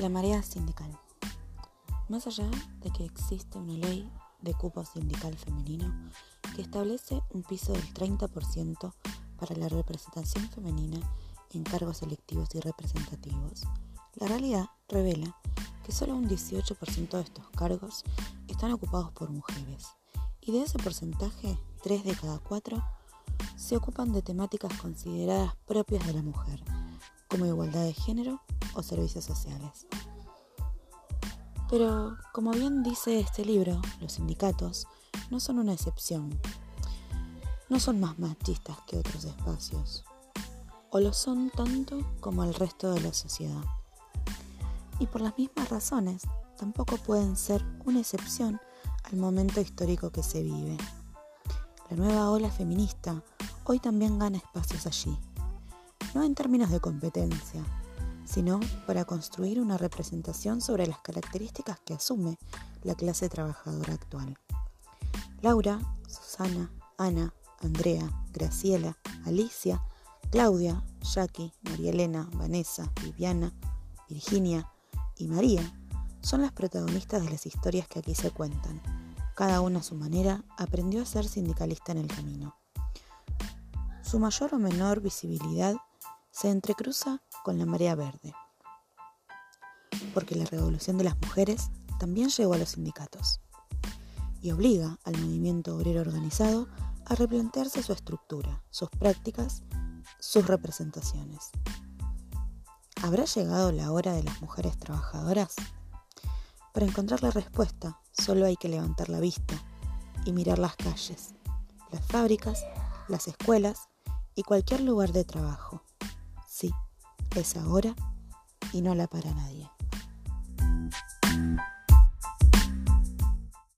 La marea sindical. Más allá de que existe una ley de cupo sindical femenino que establece un piso del 30% para la representación femenina en cargos electivos y representativos, la realidad revela que solo un 18% de estos cargos están ocupados por mujeres y de ese porcentaje, 3 de cada 4 se ocupan de temáticas consideradas propias de la mujer, como igualdad de género o servicios sociales. Pero, como bien dice este libro, los sindicatos no son una excepción. No son más machistas que otros espacios. O lo son tanto como el resto de la sociedad. Y por las mismas razones, tampoco pueden ser una excepción al momento histórico que se vive. La nueva ola feminista hoy también gana espacios allí, no en términos de competencia, sino para construir una representación sobre las características que asume la clase trabajadora actual. Laura, Susana, Ana, Andrea, Graciela, Alicia, Claudia, Jackie, María Elena, Vanessa, Viviana, Virginia y María son las protagonistas de las historias que aquí se cuentan. Cada una a su manera aprendió a ser sindicalista en el camino. Su mayor o menor visibilidad se entrecruza con la marea verde, porque la revolución de las mujeres también llegó a los sindicatos y obliga al movimiento obrero organizado a replantearse su estructura, sus prácticas, sus representaciones. ¿Habrá llegado la hora de las mujeres trabajadoras? Para encontrar la respuesta, solo hay que levantar la vista y mirar las calles, las fábricas, las escuelas y cualquier lugar de trabajo. Sí, es ahora y no la para nadie.